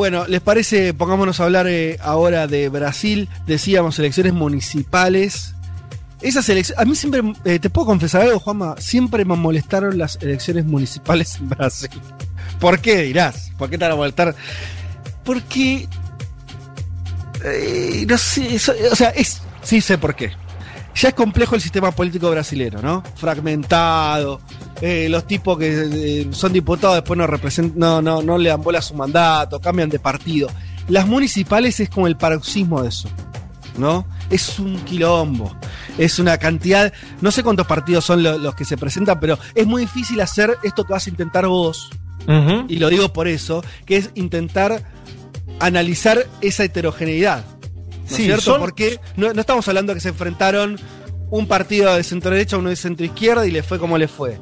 Bueno, ¿les parece? Pongámonos a hablar eh, ahora de Brasil. Decíamos elecciones municipales. Esas elecciones. A mí siempre. eh, te puedo confesar algo, Juanma. Siempre me molestaron las elecciones municipales en Brasil. ¿Por qué dirás? ¿Por qué te van a molestar? Porque. eh, no sé. o sea. Sí sé por qué. Ya es complejo el sistema político brasileño, ¿no? Fragmentado. Eh, los tipos que eh, son diputados después no representan, no, no, no le dan bola a su mandato, cambian de partido. Las municipales es como el paroxismo de eso, ¿no? Es un quilombo. Es una cantidad. No sé cuántos partidos son lo- los que se presentan, pero es muy difícil hacer esto que vas a intentar vos. Y lo digo por eso, que es intentar analizar esa heterogeneidad. ¿No Sí, es cierto? son- Porque no, no estamos hablando de que se enfrentaron un partido de centro derecha a uno de centro izquierda y le fue como le fue.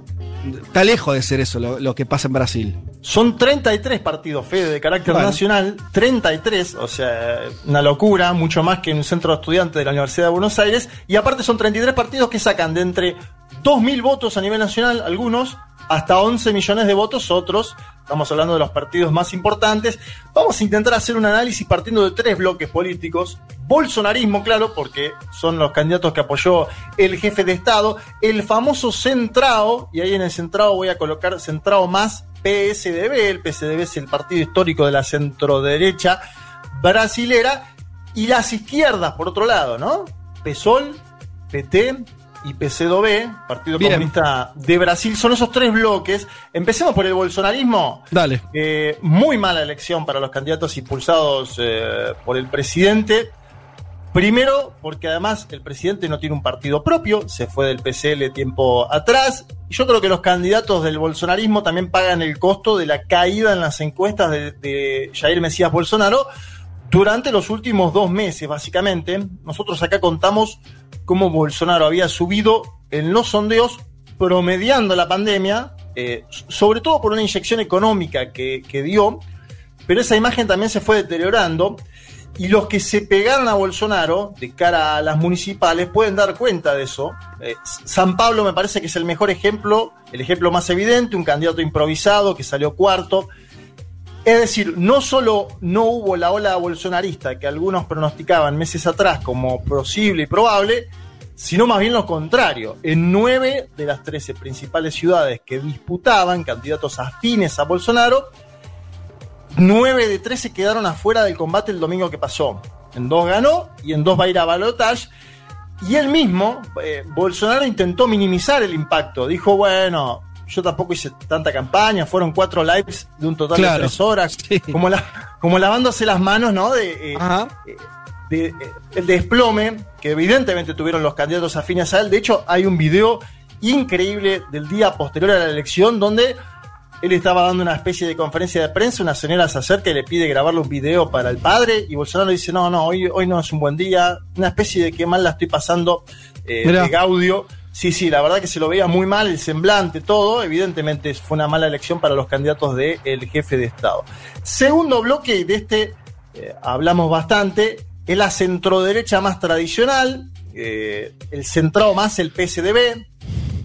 Está lejos de ser eso lo, lo que pasa en Brasil. Son 33 partidos, Fede, de carácter Bueno. nacional. 33, o sea, una locura, mucho más que en un centro de estudiantes de la Universidad de Buenos Aires. Y aparte son 33 partidos que sacan de entre 2.000 votos a nivel nacional, algunos, hasta 11 millones de votos, otros. Estamos hablando de los partidos más importantes. Vamos a intentar hacer un análisis partiendo de tres bloques políticos. Bolsonarismo, claro, porque son los candidatos que apoyó el jefe de Estado. El famoso Centrao, y ahí en el Centrao voy a colocar Centrao más PSDB. El PSDB es el partido histórico de la centroderecha brasilera. Y las izquierdas, por otro lado, ¿no? PSOL, PT y PCdoB, Partido Bien. Comunista de Brasil, son esos tres bloques. Empecemos por el bolsonarismo. Dale. Eh, muy mala elección para los candidatos impulsados eh, por el presidente. Primero, porque además el presidente no tiene un partido propio, se fue del PCL tiempo atrás. Y Yo creo que los candidatos del bolsonarismo también pagan el costo de la caída en las encuestas de, de Jair Mesías Bolsonaro durante los últimos dos meses, básicamente. Nosotros acá contamos cómo Bolsonaro había subido en los sondeos promediando la pandemia, eh, sobre todo por una inyección económica que, que dio, pero esa imagen también se fue deteriorando. Y los que se pegaron a Bolsonaro de cara a las municipales pueden dar cuenta de eso. Eh, San Pablo me parece que es el mejor ejemplo, el ejemplo más evidente, un candidato improvisado que salió cuarto. Es decir, no solo no hubo la ola bolsonarista que algunos pronosticaban meses atrás como posible y probable, sino más bien lo contrario. En nueve de las 13 principales ciudades que disputaban candidatos afines a Bolsonaro, 9 de 13 quedaron afuera del combate el domingo que pasó. En dos ganó y en dos va a ir a balotage. Y él mismo, eh, Bolsonaro intentó minimizar el impacto. Dijo, bueno, yo tampoco hice tanta campaña, fueron cuatro lives de un total Claro. de tres horas. Sí. Como, la, como lavándose las manos, ¿no? De, eh, de, eh, el desplome que evidentemente tuvieron los candidatos afines a él. De hecho, hay un video increíble del día posterior a la elección donde él estaba dando una especie de conferencia de prensa, una señora se acerca y le pide grabarle un video para el padre y Bolsonaro dice, no, no, hoy, hoy no es un buen día, una especie de que mal la estoy pasando eh, de Gaudio. Sí, sí, la verdad que se lo veía muy mal, el semblante, todo. Evidentemente fue una mala elección para los candidatos del jefe de Estado. Segundo bloque, y de este eh, hablamos bastante, es la centroderecha más tradicional, eh, el centrado más el PSDB.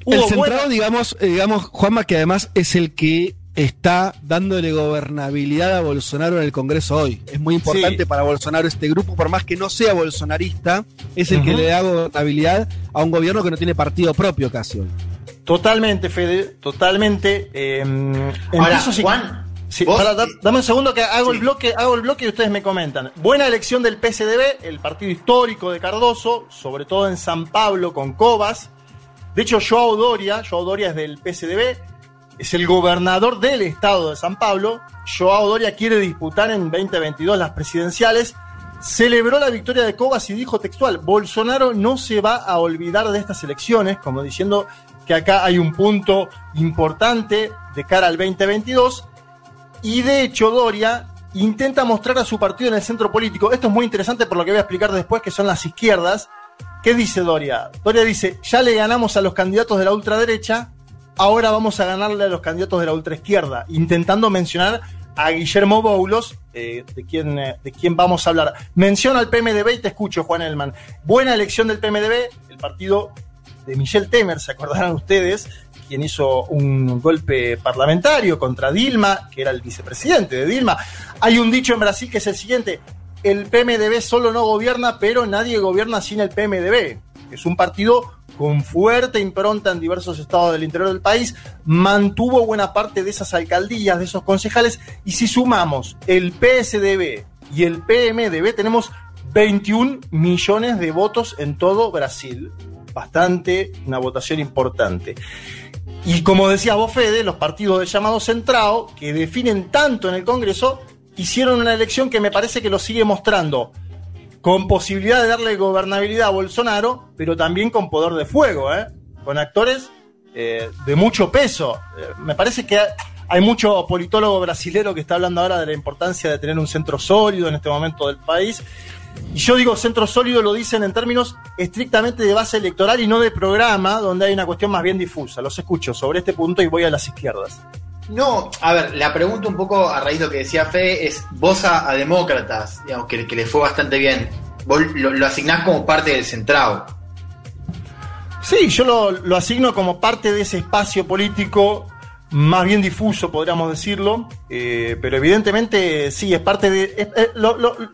El centrado, buena- digamos, eh, digamos, Juanma, que además es el que está dándole gobernabilidad a Bolsonaro en el Congreso hoy. Es muy importante Sí. para Bolsonaro este grupo, por más que no sea bolsonarista, es el que le da gobernabilidad a un gobierno que no tiene partido propio casi hoy. Totalmente, Fede, totalmente. eh, Ahora, Juan, Sí, da- dame un segundo que hago el Sí. bloque, hago el bloque y ustedes me comentan. Buena elección del PSDB, el partido histórico de Cardoso, sobre todo en San Pablo con Cobas. De hecho, Joao Doria, Joao Doria es del PSDB, es el gobernador del estado de San Pablo. Joao Doria quiere disputar en 2022 las presidenciales. celebró la victoria de Cobas y dijo textual, Bolsonaro no se va a olvidar de estas elecciones, como diciendo que acá hay un punto importante de cara al 2022. Y de hecho, Doria intenta mostrar a su partido en el centro político. Esto es muy interesante por lo que voy a explicar después, que son las izquierdas. ¿Qué dice Doria? Doria dice, ya le ganamos a los candidatos de la ultraderecha, ahora vamos a ganarle a los candidatos de la ultraizquierda, intentando mencionar a Guillermo Boulos, eh, de, quien, eh, de vamos a hablar. Menciona al PMDB y te escucho, Juan Elman. Buena elección del PMDB, el partido de Michel Temer, se acordarán ustedes, quien hizo un golpe parlamentario contra Dilma, que era el vicepresidente de Dilma. Hay un dicho en Brasil que es el siguiente, el PMDB solo no gobierna, pero nadie gobierna sin el PMDB. Es un partido con fuerte impronta en diversos estados del interior del país, mantuvo buena parte de esas alcaldías, de esos concejales, y si sumamos el PSDB y el PMDB, tenemos 21 millones de votos en todo Brasil. Bastante, una votación importante. Y como decía vos, Fede, los partidos de llamado centrado, que definen tanto en el Congreso, hicieron una elección que me parece que lo sigue mostrando con posibilidad de darle gobernabilidad a Bolsonaro, pero también con poder de fuego, ¿eh? con actores eh, de mucho peso. Eh, me parece que hay mucho politólogo brasilero que está hablando ahora de la importancia de tener un centro sólido en este momento del país. Y yo digo centro sólido lo dicen en términos estrictamente de base electoral y no de programa, donde hay una cuestión más bien difusa. Los escucho sobre este punto y voy a las izquierdas. No, a ver, la pregunta un poco a raíz de lo que decía Fe es, vos a, demócratas, digamos, que, que, le fue bastante bien, vos lo, asignás como parte del centrado. Sí, yo lo, asigno como parte de ese espacio político más bien difuso, podríamos decirlo, eh, pero evidentemente sí, es parte de...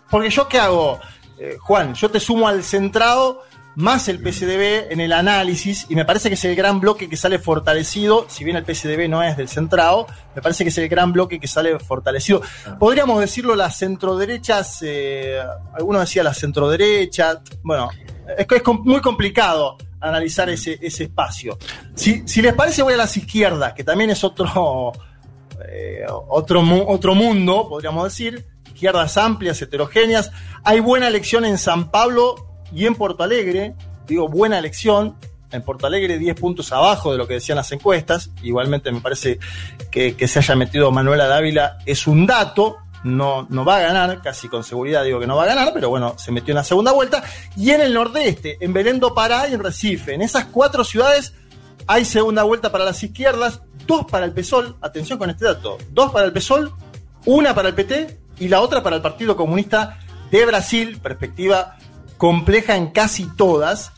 porque yo qué hago, eh, Juan, yo te sumo al centrado más el PCDB en el análisis, y me parece que es el gran bloque que sale fortalecido, si bien el PCDB no es del centrado, me parece que es el gran bloque que sale fortalecido. Podríamos decirlo las centroderechas, eh, algunos decían la centroderecha, bueno, es, es muy complicado analizar ese, ese espacio. Si, si, les parece, voy a las izquierdas, que también es otro, eh, otro, otro mundo, podríamos decir. Izquierdas amplias, heterogéneas. Hay buena elección en San Pablo y en Porto Alegre, digo, buena elección. En Porto Alegre 10 puntos abajo de lo que decían las encuestas. Igualmente me parece que, se haya metido Manuela Dávila es un dato. No, no va a ganar, casi con seguridad digo que no va a ganar, pero bueno, se metió en la segunda vuelta. Y en el nordeste, en Belén do Pará y en Recife, en esas cuatro ciudades hay segunda vuelta para las izquierdas, dos para el PSOL, atención con este dato, dos para el PSOL, una para el PT y la otra para el Partido Comunista de Brasil, perspectiva compleja en casi todas.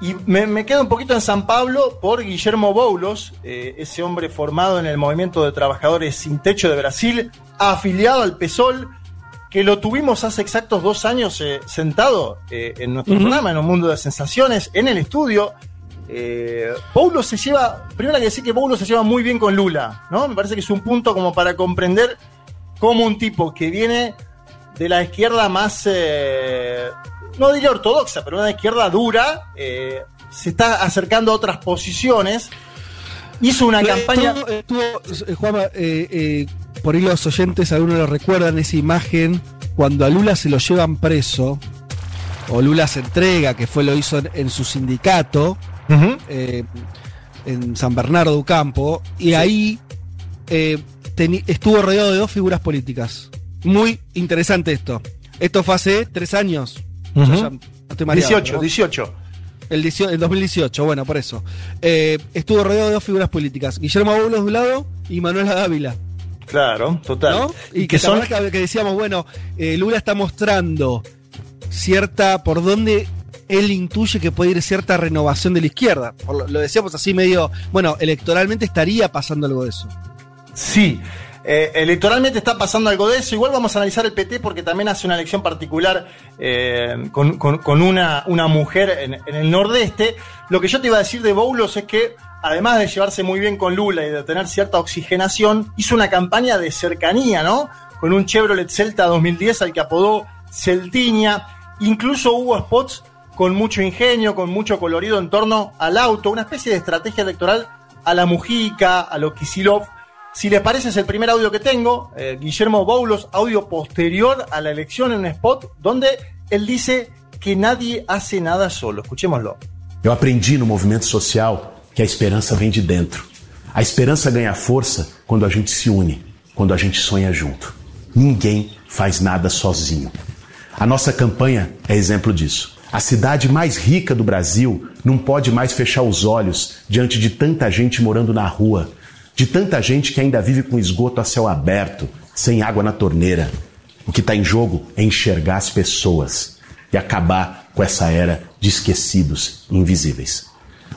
Y me, quedo un poquito en San Pablo por Guillermo Boulos, eh, ese hombre formado en el movimiento de trabajadores sin techo de Brasil, afiliado al PSOL, que lo tuvimos hace exactos dos años eh, sentado eh, en nuestro programa, en un mundo de sensaciones, en el estudio. Boulos se lleva, primero hay que decir que Boulos se lleva muy bien con Lula, ¿no? Me parece que es un punto como para comprender cómo un tipo que viene de la izquierda más no diría ortodoxa, pero una izquierda dura, eh, se está acercando a otras posiciones. Hizo una campaña. Estuvo, eh, eh, por ahí los oyentes, algunos lo recuerdan, esa imagen cuando a Lula se lo llevan preso, o Lula se entrega, que fue lo hizo en, su sindicato, en San Bernardo do Campo, y ahí estuvo rodeado de dos figuras políticas. Muy interesante esto. Esto fue hace tres años. 18, 18. El, 2018, bueno, por eso. Eh, estuvo rodeado de dos figuras políticas: Guillermo Boulos de un lado y Manuel Dávila. Claro, total. Y, que, son. Que, decíamos, bueno, eh, Lula está mostrando cierta. por dónde él intuye que puede ir cierta renovación de la izquierda. lo decíamos así medio. Bueno, electoralmente estaría pasando algo de eso. Sí. Eh, electoralmente está pasando algo de eso. Igual vamos a analizar el PT porque también hace una elección particular eh, con, una, mujer en, el nordeste. Lo que yo te iba a decir de Boulos es que, además de llevarse muy bien con Lula y de tener cierta oxigenación, hizo una campaña de cercanía, ¿no? Con un Chevrolet Celta 2010 al que apodó Celtiña. Incluso hubo spots con mucho ingenio, con mucho colorido en torno al auto, una especie de estrategia electoral a la Mujica, a lo Kisilov Si les parece, es el primer audio que tengo. Eh, Guillermo Boulos, audio posterior a la elección en un spot, donde él dice que nadie hace nada solo. Escuchémoslo. Eu aprendi no movimento social que a esperança vem de dentro. A esperança ganha força quando a gente se une, quando a gente sonha junto. Ninguém faz nada sozinho. A nossa campanha é exemplo disso. A cidade mais rica do Brasil não pode mais fechar os olhos diante de tanta gente morando na rua, de tanta gente que ainda vive com esgoto a céu aberto, sem água na torneira. O que está em jogo é enxergar as pessoas e acabar com essa era de esquecidos invisíveis.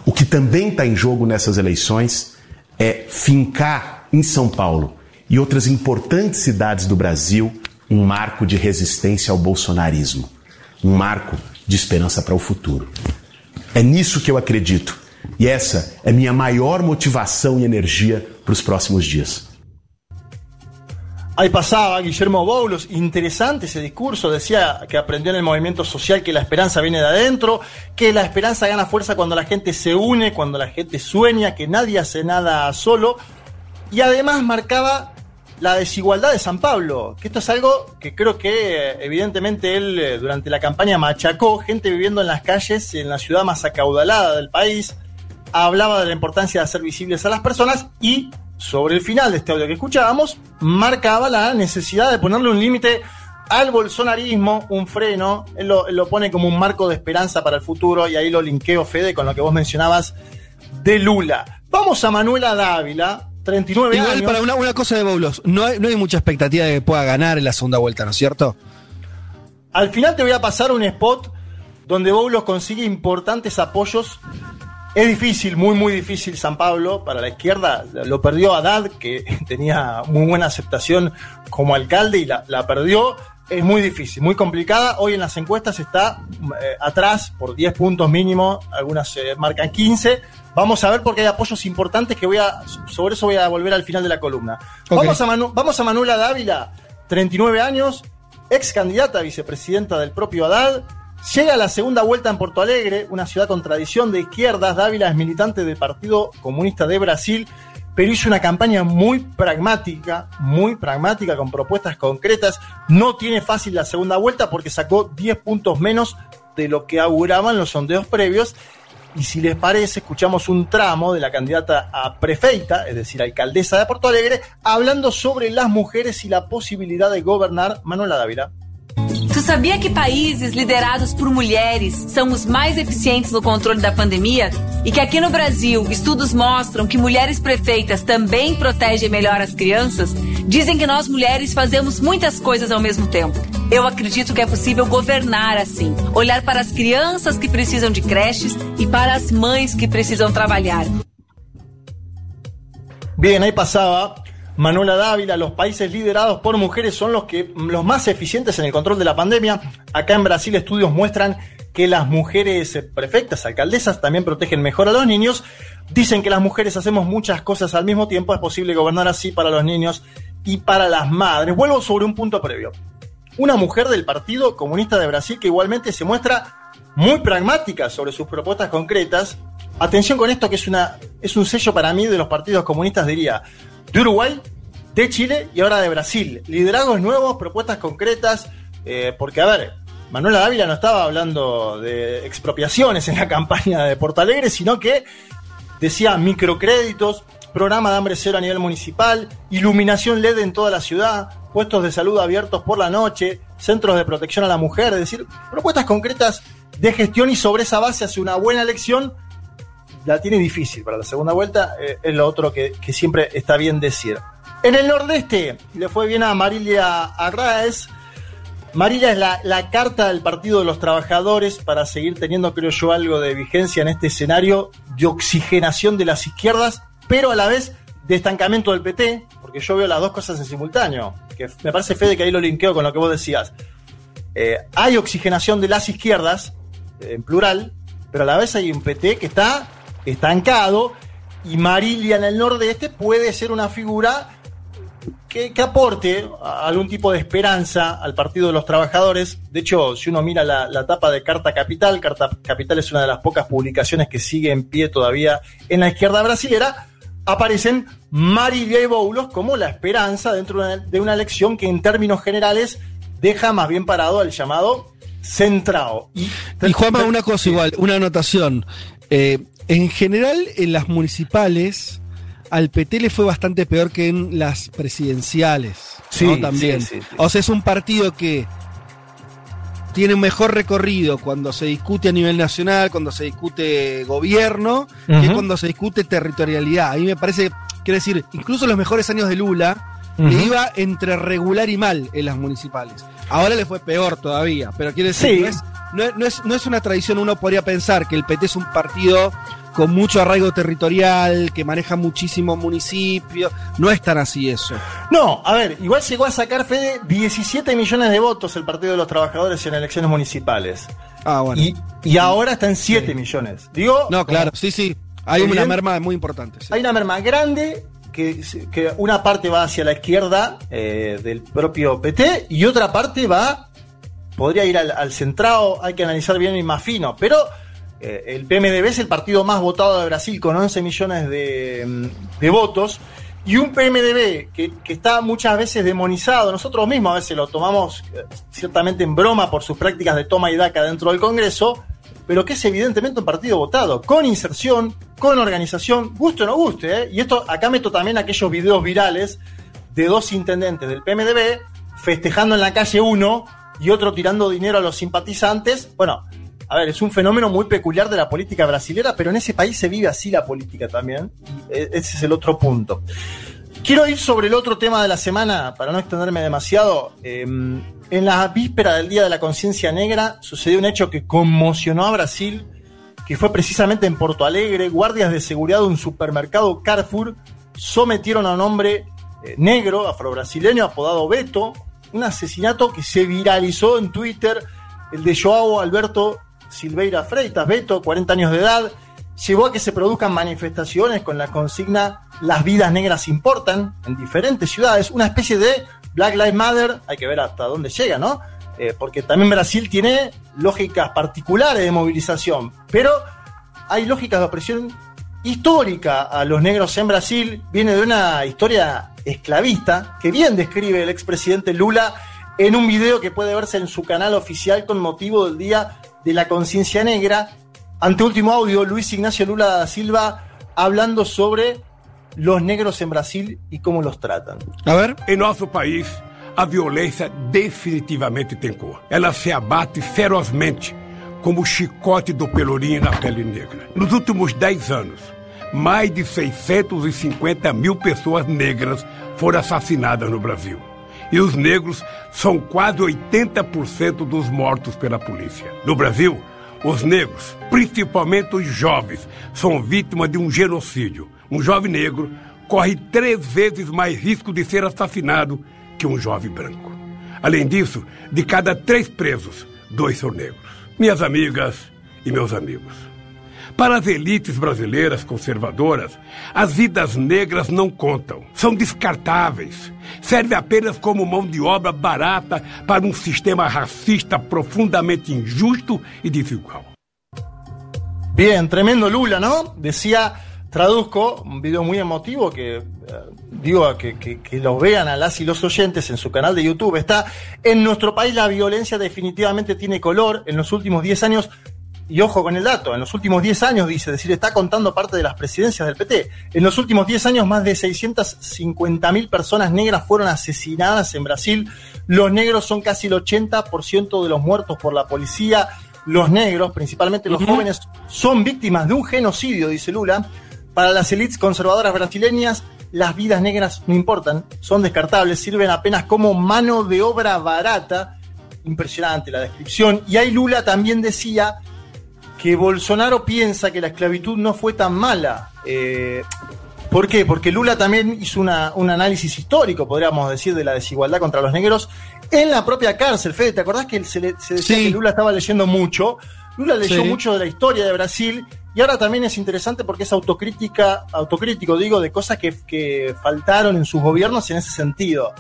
O que também está em jogo nessas eleições é fincar em São Paulo e outras importantes cidades do Brasil um marco de resistência ao bolsonarismo, um marco de esperança para o futuro. É nisso que eu acredito e essa é minha maior motivação e energia para os próximos dias. Ahí pasaba Guillermo Boulos, interesante ese discurso, decía que aprendió en el movimiento social que la esperanza viene de adentro, que la esperanza gana fuerza cuando la gente se une, cuando la gente sueña, que nadie hace nada solo, y además marcaba la desigualdad de San Pablo, que esto es algo que creo que evidentemente él eh, durante la campaña machacó, gente viviendo en las calles, en la ciudad más acaudalada del país, hablaba de la importancia de hacer visibles a las personas y sobre el final de este audio que escuchábamos, marcaba la necesidad de ponerle un límite al bolsonarismo, un freno, él lo, él lo pone como un marco de esperanza para el futuro y ahí lo linkeo, Fede, con lo que vos mencionabas de Lula. Vamos a Manuela Dávila, 39 Igual años. para una, una cosa de Boulos, no hay, no hay mucha expectativa de que pueda ganar en la segunda vuelta, ¿no es cierto? Al final te voy a pasar un spot donde Boulos consigue importantes apoyos. Es difícil, muy, muy difícil San Pablo para la izquierda. Lo perdió Haddad, que tenía muy buena aceptación como alcalde y la, la perdió. Es muy difícil, muy complicada. Hoy en las encuestas está eh, atrás por 10 puntos mínimo, algunas eh, marcan 15. Vamos a ver porque hay apoyos importantes que voy a. Sobre eso voy a volver al final de la columna. Vamos, a Manu- vamos a Manuela Dávila, 39 años, ex candidata a vicepresidenta del propio Haddad. Llega la segunda vuelta en Porto Alegre, una ciudad con tradición de izquierdas. Dávila es militante del Partido Comunista de Brasil, pero hizo una campaña muy pragmática, muy pragmática, con propuestas concretas. No tiene fácil la segunda vuelta porque sacó 10 puntos menos de lo que auguraban los sondeos previos. Y si les parece, escuchamos un tramo de la candidata a prefeita, es decir, alcaldesa de Porto Alegre, hablando sobre las mujeres y la posibilidad de gobernar Manuela Dávila. Sabia que países liderados por mulheres são os mais eficientes no controle da pandemia? E que aqui no Brasil, estudos mostram que mulheres prefeitas também protegem melhor as crianças? Dizem que nós mulheres fazemos muitas coisas ao mesmo tempo. Eu acredito que é possível governar assim, olhar para as crianças que precisam de creches e para as mães que precisam trabalhar. Bien, ahí pasaba Manuela Dávila, los países liderados por mujeres son los que los más eficientes en el control de la pandemia. Acá en Brasil estudios muestran que las mujeres prefectas, alcaldesas, también protegen mejor a los niños. Dicen que las mujeres hacemos muchas cosas al mismo tiempo, es posible gobernar así para los niños y para las madres. Vuelvo sobre un punto previo. Una mujer del Partido Comunista de Brasil que igualmente se muestra muy pragmática sobre sus propuestas concretas. Atención con esto que es, una, es un sello para mí de los partidos comunistas, diría, de Uruguay, de Chile y ahora de Brasil. Liderazgos nuevos, propuestas concretas, eh, porque a ver, Manuela Dávila no estaba hablando de expropiaciones en la campaña de Porto Alegre, sino que decía microcréditos, programa de hambre cero a nivel municipal, iluminación LED en toda la ciudad, puestos de salud abiertos por la noche, centros de protección a la mujer, es decir, propuestas concretas de gestión y sobre esa base hace una buena elección. La tiene difícil para la segunda vuelta, eh, es lo otro que, siempre está bien decir. En el nordeste le fue bien a Marilia Arraez. Marilia es la, la carta del Partido de los Trabajadores para seguir teniendo, creo yo, algo de vigencia en este escenario de oxigenación de las izquierdas, pero a la vez de estancamiento del PT, porque yo veo las dos cosas en simultáneo. Que me parece, Fede, que ahí lo linkeo con lo que vos decías. Eh, hay oxigenación de las izquierdas, eh, en plural, pero a la vez hay un PT que está estancado y Marilia en el nordeste puede ser una figura que, que aporte algún tipo de esperanza al Partido de los Trabajadores. De hecho, si uno mira la, la tapa de Carta Capital, Carta Capital es una de las pocas publicaciones que sigue en pie todavía en la izquierda brasilera, aparecen Marilia y Boulos como la esperanza dentro de una, de una elección que en términos generales deja más bien parado al llamado centrado. Y, y Juanma, una cosa igual, una anotación. Eh, en general, en las municipales, al PT le fue bastante peor que en las presidenciales. Sí, también. sí, sí, sí. O sea, es un partido que tiene un mejor recorrido cuando se discute a nivel nacional, cuando se discute gobierno, que Ujú. cuando se discute territorialidad. A mí me parece, quiero decir, incluso en los mejores años de Lula, le iba entre regular y mal en las municipales. Ahora le fue peor todavía, pero quiero decir, no, es, no, es, no es- no es una tradición, uno podría pensar que el PT es un partido con mucho arraigo territorial, que maneja muchísimos municipios. No es tan así eso. No, a ver, igual llegó a sacar Fede 17 millones de votos el Partido de los Trabajadores en elecciones municipales. Ah, bueno. Y, y ahora está en 7 millones. Digo, no, claro, sí, sí. Hay una Evidente- merma muy importante. sí. hay una merma grande que, que una parte va hacia la izquierda eh, del propio PT y otra parte va, podría ir al, al centrado, hay que analizar bien y más fino, pero eh, el PMDB es el partido más votado de Brasil con 11 millones de, mm, de votos y un PMDB que, que está muchas veces demonizado, nosotros mismos a veces lo tomamos eh, ciertamente en broma por sus prácticas de toma y daca dentro del Congreso, pero que es evidentemente un partido votado, con inserción, con organización, guste o no guste. ¿eh? Y esto, acá meto también aquellos videos virales de dos intendentes del PMDB festejando en la calle uno y otro tirando dinero a los simpatizantes. Bueno, a ver, es un fenómeno muy peculiar de la política brasilera, pero en ese país se vive así la política también. E- ese es el otro punto. Quiero ir sobre el otro tema de la semana, para no extenderme demasiado. Eh, en la víspera del Día de la Conciencia Negra sucedió un hecho que conmocionó a Brasil, que fue precisamente en Porto Alegre. Guardias de seguridad de un supermercado Carrefour sometieron a un hombre eh, negro, afrobrasileño, apodado Beto, un asesinato que se viralizó en Twitter, el de Joao Alberto Silveira Freitas, Beto, 40 años de edad, llevó a que se produzcan manifestaciones con la consigna Las vidas negras importan en diferentes ciudades, una especie de Black Lives Matter, hay que ver hasta dónde llega, ¿no? Eh, porque también Brasil tiene lógicas particulares de movilización, pero hay lógicas de opresión histórica a los negros en Brasil, viene de una historia esclavista que bien describe el expresidente Lula en un video que puede verse en su canal oficial con motivo del Día de la Conciencia Negra. Ante último audio, Luis Ignacio Lula da Silva hablando sobre los negros en Brasil y cómo los tratan. A ver. Em nosso país, a violência definitivamente tem cor. Ela se abate ferozmente, como o chicote do pelourinho na pele negra. Nos últimos 10 anos, mais de 650 mil pessoas negras foram assassinadas no Brasil. E os negros são quase 80% dos mortos pela polícia. No Brasil, os negros, principalmente os jovens, são vítimas de um genocídio. Um jovem negro corre três vezes mais risco de ser assassinado que um jovem branco. Além disso, de cada três presos, dois são negros. Minhas amigas e meus amigos. Para as elites brasileiras conservadoras, as vidas negras não contam, são descartáveis. Serve apenas como mão de obra barata para um sistema racista profundamente injusto e desigual. Bien, tremendo Lula, ¿no? Decía, traduzco, un video muy emotivo que eh, digo que, que, que lo vean a las y los oyentes en su canal de YouTube. Está, en nuestro país la violencia definitivamente tiene color. En los últimos 10 años, y ojo con el dato, en los últimos 10 años, dice, es decir, está contando parte de las presidencias del PT. En los últimos 10 años, más de 650 mil personas negras fueron asesinadas en Brasil. Los negros son casi el 80% de los muertos por la policía. Los negros, principalmente los jóvenes, son víctimas de un genocidio, dice Lula. Para las élites conservadoras brasileñas, las vidas negras no importan, son descartables, sirven apenas como mano de obra barata. Impresionante la descripción. Y ahí Lula también decía que Bolsonaro piensa que la esclavitud no fue tan mala. Eh, ¿Por qué? Porque Lula también hizo una- un análisis histórico, podríamos decir, de la desigualdad contra los negros en la propia cárcel. Fede, ¿te acordás que se, le- se decía Sí. que Lula estaba leyendo mucho? Lula leyó Sí. mucho de la historia de Brasil y ahora también es interesante porque es autocrítica, autocrítico, digo, de cosas que, que faltaron en sus gobiernos en ese sentido.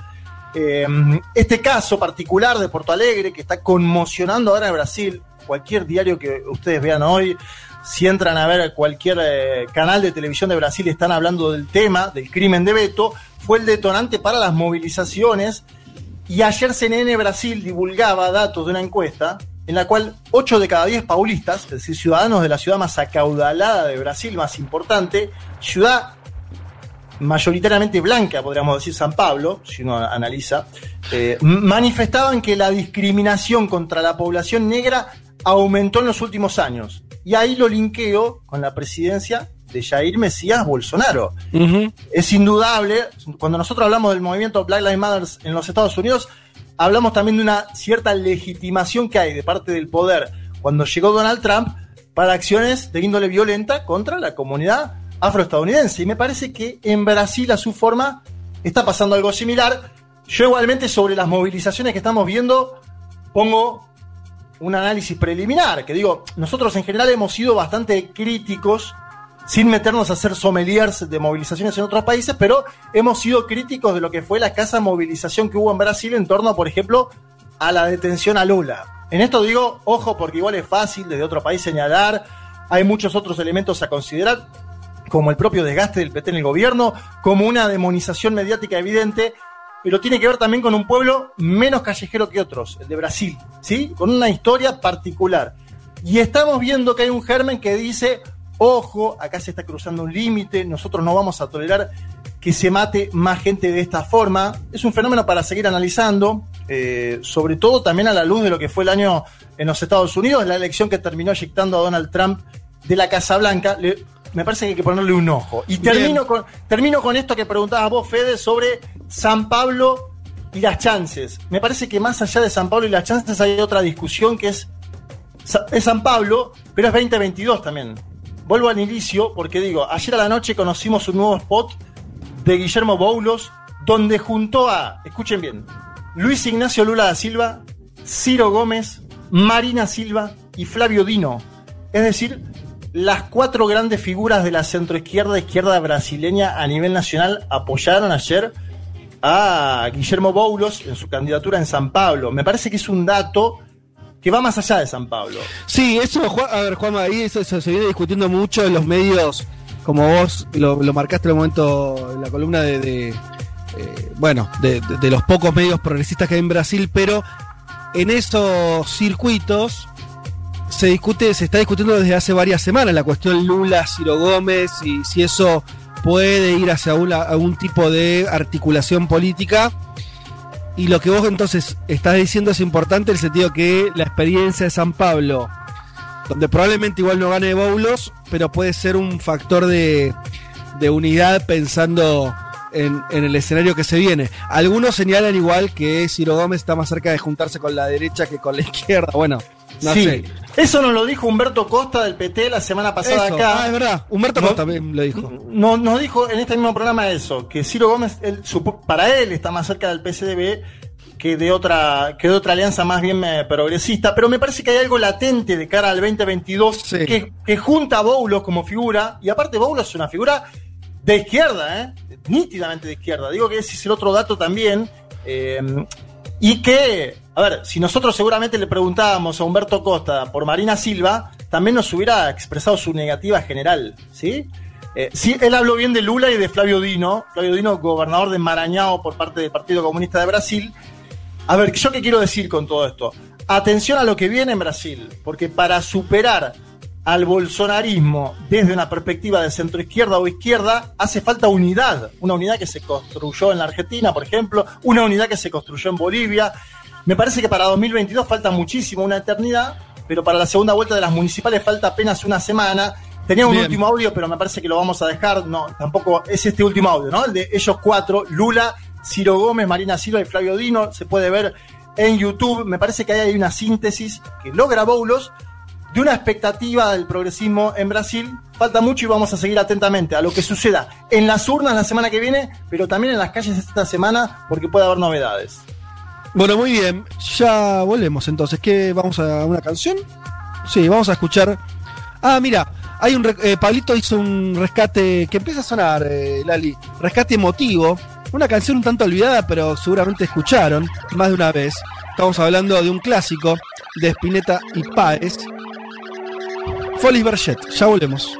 Eh, este caso particular de Porto Alegre, que está conmocionando ahora a Brasil, cualquier diario que ustedes vean hoy, si entran a ver cualquier eh, canal de televisión de Brasil, están hablando del tema, del crimen de Beto, fue el detonante para las movilizaciones. Y ayer CNN Brasil divulgaba datos de una encuesta en la cual 8 de cada 10 paulistas, es decir, ciudadanos de la ciudad más acaudalada de Brasil, más importante, ciudad mayoritariamente blanca, podríamos decir San Pablo, si uno analiza, eh, manifestaban que la discriminación contra la población negra aumentó en los últimos años. Y ahí lo linkeo con la presidencia de Jair Mesías Bolsonaro. Es indudable, cuando nosotros hablamos del movimiento Black Lives Matter en los Estados Unidos, hablamos también de una cierta legitimación que hay de parte del poder cuando llegó Donald Trump para acciones de índole violenta contra la comunidad afroestadounidense. Y me parece que en Brasil, a su forma, está pasando algo similar. Yo igualmente sobre las movilizaciones que estamos viendo, pongo un análisis preliminar, que digo, nosotros en general hemos sido bastante críticos, sin meternos a hacer sommeliers de movilizaciones en otros países, pero hemos sido críticos de lo que fue la escasa movilización que hubo en Brasil en torno, por ejemplo, a la detención a Lula. En esto digo, ojo, porque igual es fácil desde otro país señalar, hay muchos otros elementos a considerar, como el propio desgaste del PT en el gobierno, como una demonización mediática evidente, pero tiene que ver también con un pueblo menos callejero que otros, el de Brasil, ¿sí? Con una historia particular. Y estamos viendo que hay un germen que dice, ojo, acá se está cruzando un límite, nosotros no vamos a tolerar que se mate más gente de esta forma. Es un fenómeno para seguir analizando, eh, sobre todo también a la luz de lo que fue el año en los Estados Unidos, la elección que terminó eyectando a Donald Trump de la Casa Blanca me parece que hay que ponerle un ojo. Y termino con, termino con esto que preguntabas vos, Fede, sobre San Pablo y las chances. Me parece que más allá de San Pablo y las chances hay otra discusión que es, es San Pablo, pero es 2022 también. Vuelvo al inicio porque digo, ayer a la noche conocimos un nuevo spot de Guillermo Boulos donde juntó a, escuchen bien, Luis Ignacio Lula da Silva, Ciro Gómez, Marina Silva y Flavio Dino. Es decir, las cuatro grandes figuras de la centroizquierda izquierda brasileña a nivel nacional apoyaron ayer a Guillermo Boulos en su candidatura en San Pablo. Me parece que es un dato que va más allá de San Pablo. Sí, eso, a ver, Juan, ahí eso, se viene discutiendo mucho en los medios, como vos lo, marcaste en el momento, en la columna de, eh, bueno, de, los pocos medios progresistas que hay en Brasil, pero en esos circuitos se discute, se está discutiendo desde hace varias semanas la cuestión Lula, Ciro Gómez y si eso puede ir hacia algún tipo de articulación política. Y lo que vos entonces estás diciendo es importante en el sentido que la experiencia de San Pablo, donde probablemente igual no gane Boulos, pero puede ser un factor de, de unidad pensando en, en, el escenario que se viene. Algunos señalan igual que Ciro Gómez está más cerca de juntarse con la derecha que con la izquierda. Bueno, sí. Eso nos lo dijo Humberto Costa del PT la semana pasada acá. Ah, es verdad. Humberto Costa también lo dijo. No, nos dijo en este mismo programa eso, que Ciro Gómez, para él está más cerca del PCDB que de otra que de otra alianza más bien eh, progresista, pero me parece que hay algo latente de cara al 2022 que, que, junta a Boulos como figura, y aparte Boulos es una figura de izquierda, ¿eh? nítidamente de izquierda. Digo que ese es el otro dato también, eh, y que a ver, si nosotros seguramente le preguntábamos a Humberto Costa por Marina Silva, también nos hubiera expresado su negativa general, ¿sí? Eh, sí, él habló bien de Lula y de Flavio Dino, Flavio Dino, gobernador de Maranhão por parte del Partido Comunista de Brasil. A ver, ¿yo qué quiero decir con todo esto? Atención a lo que viene en Brasil, porque para superar al bolsonarismo desde una perspectiva de centro izquierda o izquierda, hace falta unidad. Una unidad que se construyó en la Argentina, por ejemplo, una unidad que se construyó en Bolivia, me parece que para 2022 falta muchísimo, una eternidad, pero para la segunda vuelta de las municipales falta apenas una semana. Tenía un último audio, pero me parece que lo vamos a dejar. No, tampoco es este último audio, ¿no? El de ellos cuatro, Lula, Ciro Gómez, Marina Silva y Flavio Dino. Se puede ver en YouTube. Me parece que ahí hay una síntesis que logra Boulos de una expectativa del progresismo en Brasil. Falta mucho y vamos a seguir atentamente a lo que suceda en las urnas la semana que viene, pero también en las calles esta semana, porque puede haber novedades. Bueno, muy bien. Ya volvemos entonces. ¿Qué? ¿Vamos a una canción? Sí, vamos a escuchar. Ah, mira, hay un eh, Pablito hizo un rescate que empieza a sonar, eh, Lali. Rescate emotivo. Una canción un tanto olvidada, pero seguramente escucharon más de una vez. Estamos hablando de un clásico de Spinetta y Páez. Folies Berget. Ya volvemos.